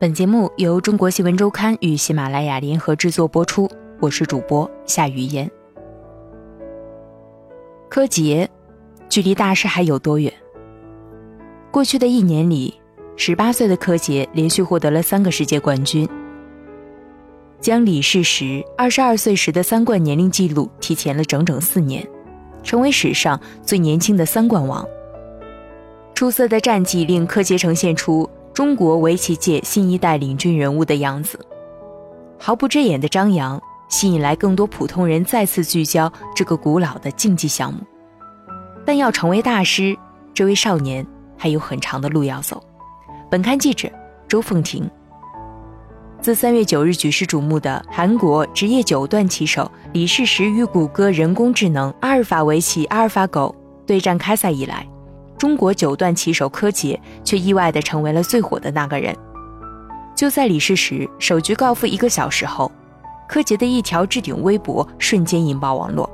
本节目由中国新闻周刊与喜马拉雅联合制作播出，我是主播夏雨嫣。柯洁，距离大师还有多远？过去的一年里，十八岁的柯洁连续获得了三个世界冠军，将李世石二十二岁时的三冠年龄纪录提前了整整四年，成为史上最年轻的三冠王。出色的战绩令柯洁呈现出。中国围棋界新一代领军人物的样子，毫不遮掩的张扬，吸引来更多普通人再次聚焦这个古老的竞技项目。但要成为大师，这位少年还有很长的路要走。本刊记者周凤婷。自三月九日举世瞩目的韩国职业九段棋手李世石与谷歌人工智能阿尔法围棋阿尔法狗对战开赛以来。中国九段棋手柯洁却意外地成为了最火的那个人。就在李世石首局告负一个小时后，柯洁的一条置顶微博瞬间引爆网络。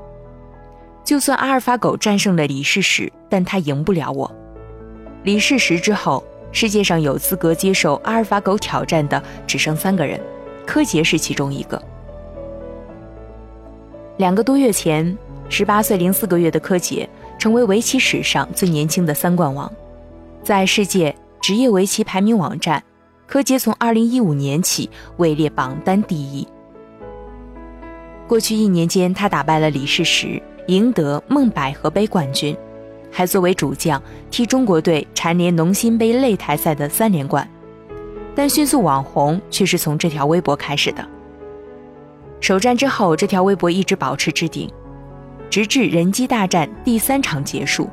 就算阿尔法狗战胜了李世石，但他赢不了我。李世石之后，世界上有资格接受阿尔法狗挑战的只剩三个人，柯洁是其中一个。两个多月前，十八岁零四个月的柯洁。成为围棋史上最年轻的三冠王，在世界职业围棋排名网站，柯洁从2015年起位列榜单第一。过去一年间，他打败了李世石，赢得梦百合杯冠军，还作为主将替中国队蝉联农心杯擂台赛的三连冠。但迅速网红却是从这条微博开始的。首战之后，这条微博一直保持置顶。直至人机大战第三场结束，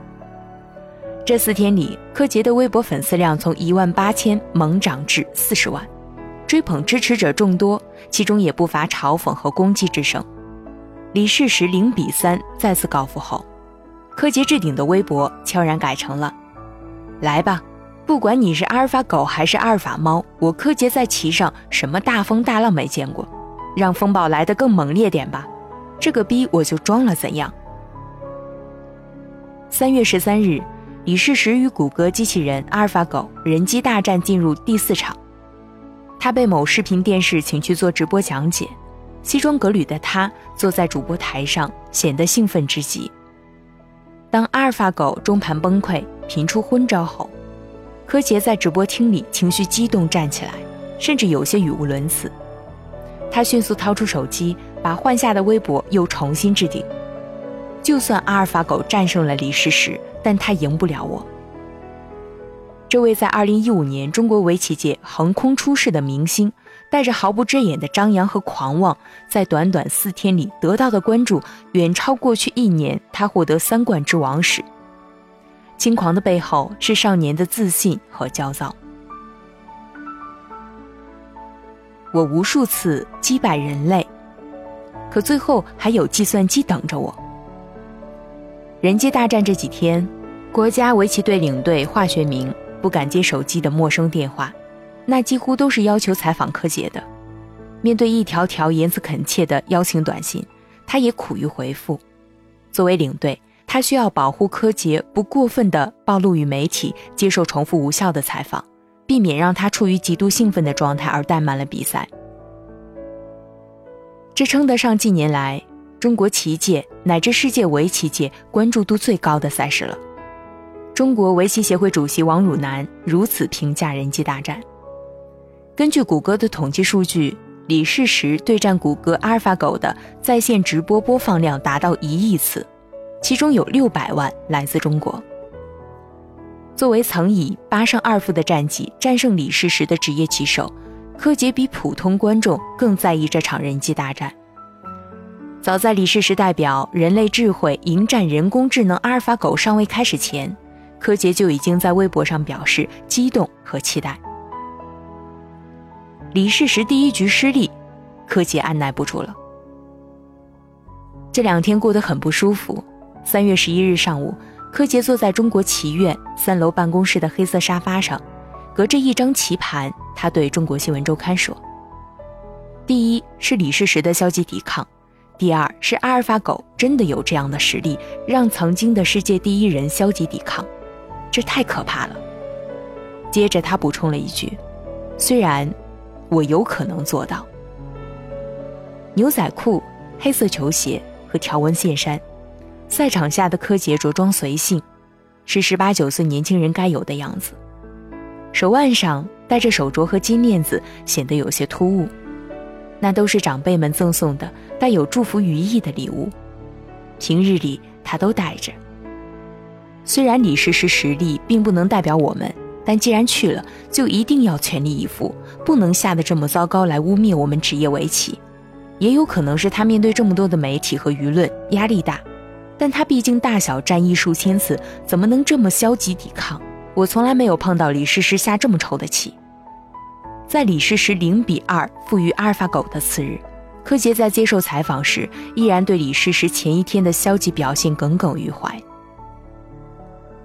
这四天里，柯洁的微博粉丝量从一万八千猛涨至四十万，追捧支持者众多，其中也不乏嘲讽和攻击之声。李世石零比三再次告负后，柯洁置顶的微博悄然改成了：“来吧，不管你是阿尔法狗还是阿尔法猫，我柯洁在棋上什么大风大浪没见过，让风暴来得更猛烈点吧。”这个逼我就装了，怎样？三月十三日，李世石与谷歌机器人阿尔法狗人机大战进入第四场。他被某视频电视请去做直播讲解，西装革履的他坐在主播台上，显得兴奋之极。当阿尔法狗中盘崩溃，频出昏招后，柯洁在直播厅里情绪激动，站起来，甚至有些语无伦次。他迅速掏出手机。把换下的微博又重新置顶。就算阿尔法狗战胜了李世石，但他赢不了我。这位在2015年中国围棋界横空出世的明星，带着毫不遮掩的张扬和狂妄，在短短四天里得到的关注远超过去一年他获得三冠之王时。轻狂的背后是少年的自信和焦躁。我无数次击败人类。可最后还有计算机等着我。人机大战这几天，国家围棋队领队华学明不敢接手机的陌生电话，那几乎都是要求采访柯洁的。面对一条条言辞恳切的邀请短信，他也苦于回复。作为领队，他需要保护柯洁不过分的暴露于媒体，接受重复无效的采访，避免让他处于极度兴奋的状态而怠慢了比赛。这称得上近年来中国棋界乃至世界围棋界关注度最高的赛事了。中国围棋协会主席王汝南如此评价人机大战：根据谷歌的统计数据，李世石对战谷歌阿尔法狗的在线直播播放量达到一亿次，其中有六百万来自中国。作为曾以八胜二负的战绩战胜李世石的职业棋手。柯洁比普通观众更在意这场人机大战。早在李世石代表人类智慧迎战人工智能阿尔法狗尚未开始前，柯洁就已经在微博上表示激动和期待。李世石第一局失利，柯洁按耐不住了。这两天过得很不舒服。三月十一日上午，柯洁坐在中国棋院三楼办公室的黑色沙发上。隔着一张棋盘，他对中国新闻周刊说：“第一是李世石的消极抵抗，第二是阿尔法狗真的有这样的实力，让曾经的世界第一人消极抵抗，这太可怕了。”接着他补充了一句：“虽然我有可能做到。牛仔裤、黑色球鞋和条纹线衫，赛场下的柯洁着装随性，是十八九岁年轻人该有的样子。手腕上戴着手镯和金链子，显得有些突兀。那都是长辈们赠送的带有祝福寓意的礼物，平日里他都带着。虽然李世石实力并不能代表我们，但既然去了，就一定要全力以赴，不能下得这么糟糕来污蔑我们职业围棋。也有可能是他面对这么多的媒体和舆论压力大，但他毕竟大小战役数千次，怎么能这么消极抵抗？我从来没有碰到李世石下这么臭的棋。在李世石零比二负于阿尔法狗的次日，柯洁在接受采访时依然对李世石前一天的消极表现耿耿于怀。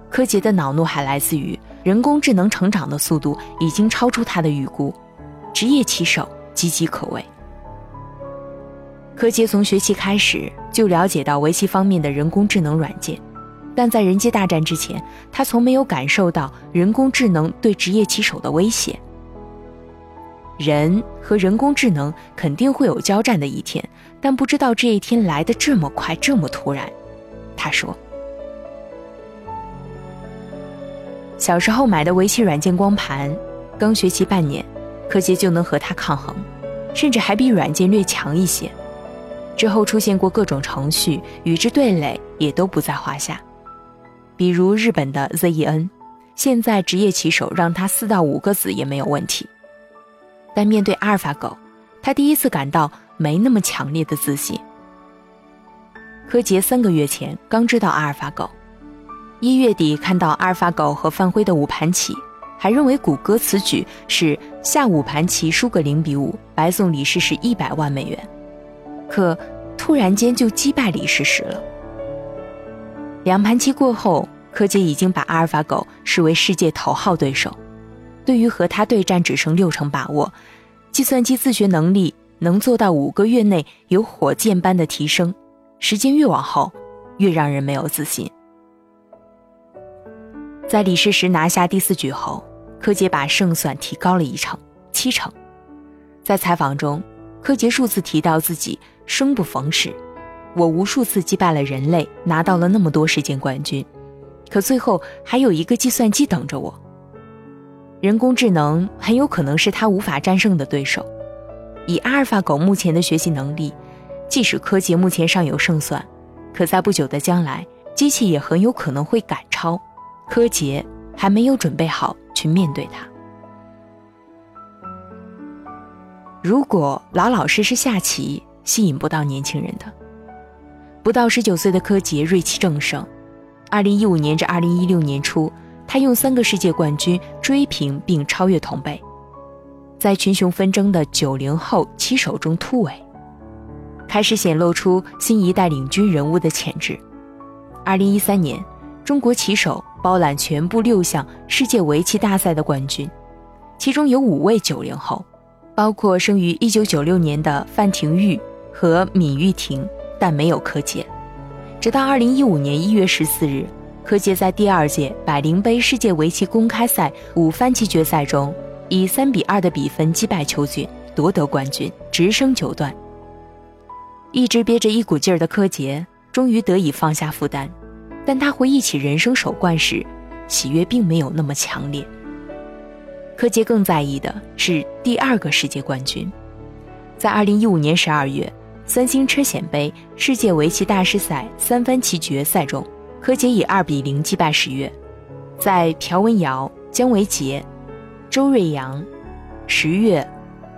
柯洁的恼怒还来自于人工智能成长的速度已经超出他的预估，职业棋手岌岌可危。柯洁从学期开始就了解到围棋方面的人工智能软件，但在人机大战之前，他从没有感受到人工智能对职业棋手的威胁。人和人工智能肯定会有交战的一天，但不知道这一天来的这么快，这么突然。他说：“小时候买的围棋软件光盘，刚学习半年，柯洁就能和它抗衡，甚至还比软件略强一些。之后出现过各种程序，与之对垒也都不在话下。比如日本的 ZEN，现在职业棋手让他四到五个子也没有问题。”但面对阿尔法狗，他第一次感到没那么强烈的自信。柯洁三个月前刚知道阿尔法狗，一月底看到阿尔法狗和范辉的五盘棋，还认为谷歌此举是下五盘棋输个零比五，白送李世石一百万美元。可突然间就击败李世石了。两盘棋过后，柯洁已经把阿尔法狗视为世界头号对手。对于和他对战只剩六成把握，计算机自学能力能做到五个月内有火箭般的提升，时间越往后，越让人没有自信。在李世石拿下第四局后，柯洁把胜算提高了一成，七成。在采访中，柯洁数次提到自己生不逢时，我无数次击败了人类，拿到了那么多世界冠军，可最后还有一个计算机等着我。人工智能很有可能是他无法战胜的对手。以阿尔法狗目前的学习能力，即使柯洁目前尚有胜算，可在不久的将来，机器也很有可能会赶超。柯洁还没有准备好去面对它。如果老老实实下棋，吸引不到年轻人的。不到十九岁的柯洁锐气正盛，二零一五年至二零一六年初。他用三个世界冠军追平并超越同辈，在群雄纷争的九零后棋手中突围，开始显露出新一代领军人物的潜质。二零一三年，中国棋手包揽全部六项世界围棋大赛的冠军，其中有五位九零后，包括生于一九九六年的范廷钰和闵玉婷，但没有柯洁。直到二零一五年一月十四日。柯洁在第二届百灵杯世界围棋公开赛五番棋决赛中，以三比二的比分击败邱俊，夺得冠军，直升九段。一直憋着一股劲儿的柯洁，终于得以放下负担，但他回忆起人生首冠时，喜悦并没有那么强烈。柯洁更在意的是第二个世界冠军，在二零一五年十二月，三星车险杯世界围棋大师赛三番棋决赛中。柯洁以二比零击败十月，在朴文瑶、姜维杰、周瑞阳、十月、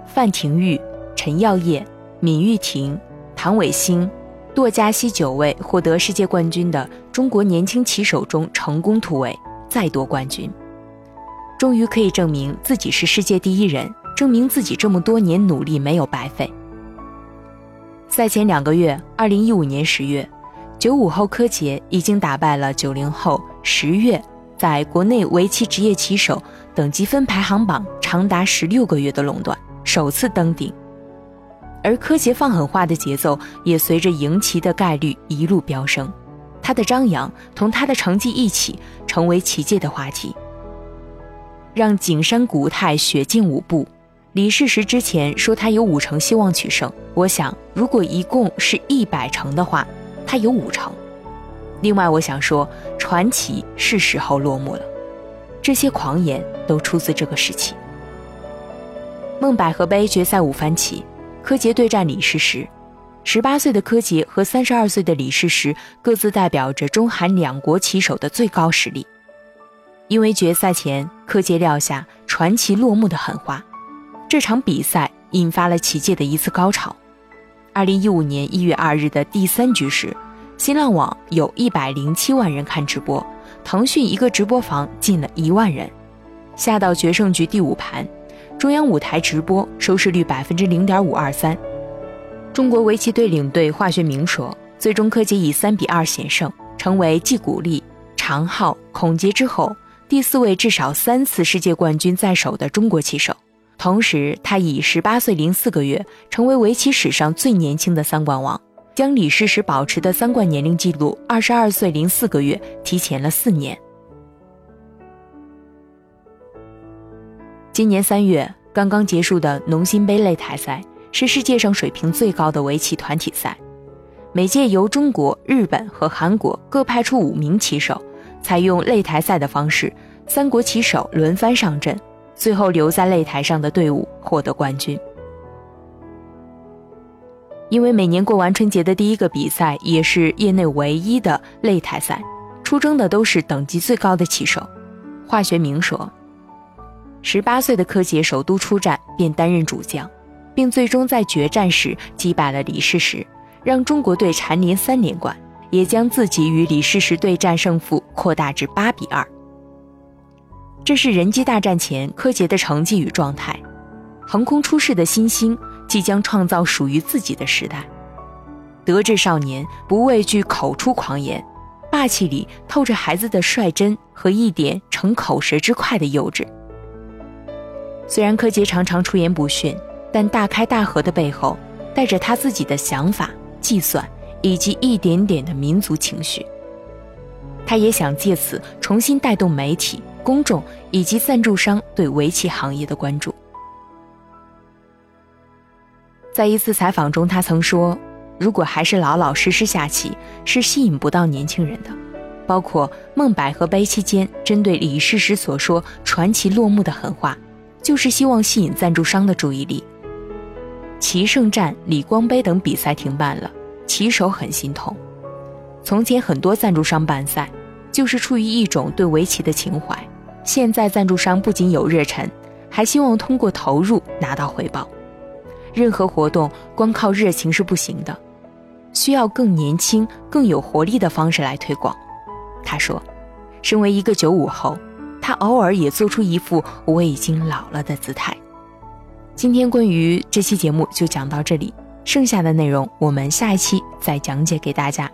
范廷钰、陈耀烨、闵玉婷、唐伟星、杜嘉熙九位获得世界冠军的中国年轻棋手中成功突围，再夺冠军，终于可以证明自己是世界第一人，证明自己这么多年努力没有白费。赛前两个月，二零一五年十月。九五后柯洁已经打败了九零后十月，在国内围棋职业棋手等级分排行榜长达十六个月的垄断，首次登顶。而柯洁放狠话的节奏也随着赢棋的概率一路飙升，他的张扬同他的成绩一起成为棋界的话题，让景山古泰雪进五步，李世石之前说他有五成希望取胜，我想如果一共是一百成的话，他有五成。另外，我想说，传奇是时候落幕了。这些狂言都出自这个时期。孟百合杯决赛五番棋，柯洁对战李世石。十八岁的柯洁和三十二岁的李世石各自代表着中韩两国棋手的最高实力。因为决赛前柯洁撂下“传奇落幕”的狠话。这场比赛引发了棋界的一次高潮。二零一五年一月二日的第三局时，新浪网有一百零七万人看直播，腾讯一个直播房进了一万人。下到决胜局第五盘，中央五台直播收视率百分之零点五二三。中国围棋队领队华学明说，最终柯洁以三比二险胜，成为继古力、常昊、孔杰之后第四位至少三次世界冠军在手的中国棋手。同时，他以十八岁零四个月成为围棋史上最年轻的三冠王，将李世石保持的三冠年龄记录二十二岁零四个月提前了四年。今年三月刚刚结束的农心杯擂台赛是世界上水平最高的围棋团体赛，每届由中国、日本和韩国各派出五名棋手，采用擂台赛的方式，三国棋手轮番上阵。最后留在擂台上的队伍获得冠军。因为每年过完春节的第一个比赛也是业内唯一的擂台赛，出征的都是等级最高的棋手。华学明说：“十八岁的柯洁首都出战便担任主将，并最终在决战时击败了李世石，让中国队蝉联三连冠，也将自己与李世石对战胜负扩大至八比二。”这是人机大战前柯洁的成绩与状态，横空出世的新星即将创造属于自己的时代。德智少年不畏惧口出狂言，霸气里透着孩子的率真和一点逞口舌之快的幼稚。虽然柯洁常常出言不逊，但大开大合的背后，带着他自己的想法、计算以及一点点的民族情绪。他也想借此重新带动媒体。公众以及赞助商对围棋行业的关注。在一次采访中，他曾说：“如果还是老老实实下棋，是吸引不到年轻人的。”包括孟百合杯期间针对李世石所说“传奇落幕”的狠话，就是希望吸引赞助商的注意力。棋圣战、李光杯等比赛停办了，棋手很心痛。从前很多赞助商办赛，就是出于一种对围棋的情怀。现在赞助商不仅有热忱，还希望通过投入拿到回报。任何活动光靠热情是不行的，需要更年轻、更有活力的方式来推广。他说：“身为一个九五后，他偶尔也做出一副我已经老了的姿态。”今天关于这期节目就讲到这里，剩下的内容我们下一期再讲解给大家。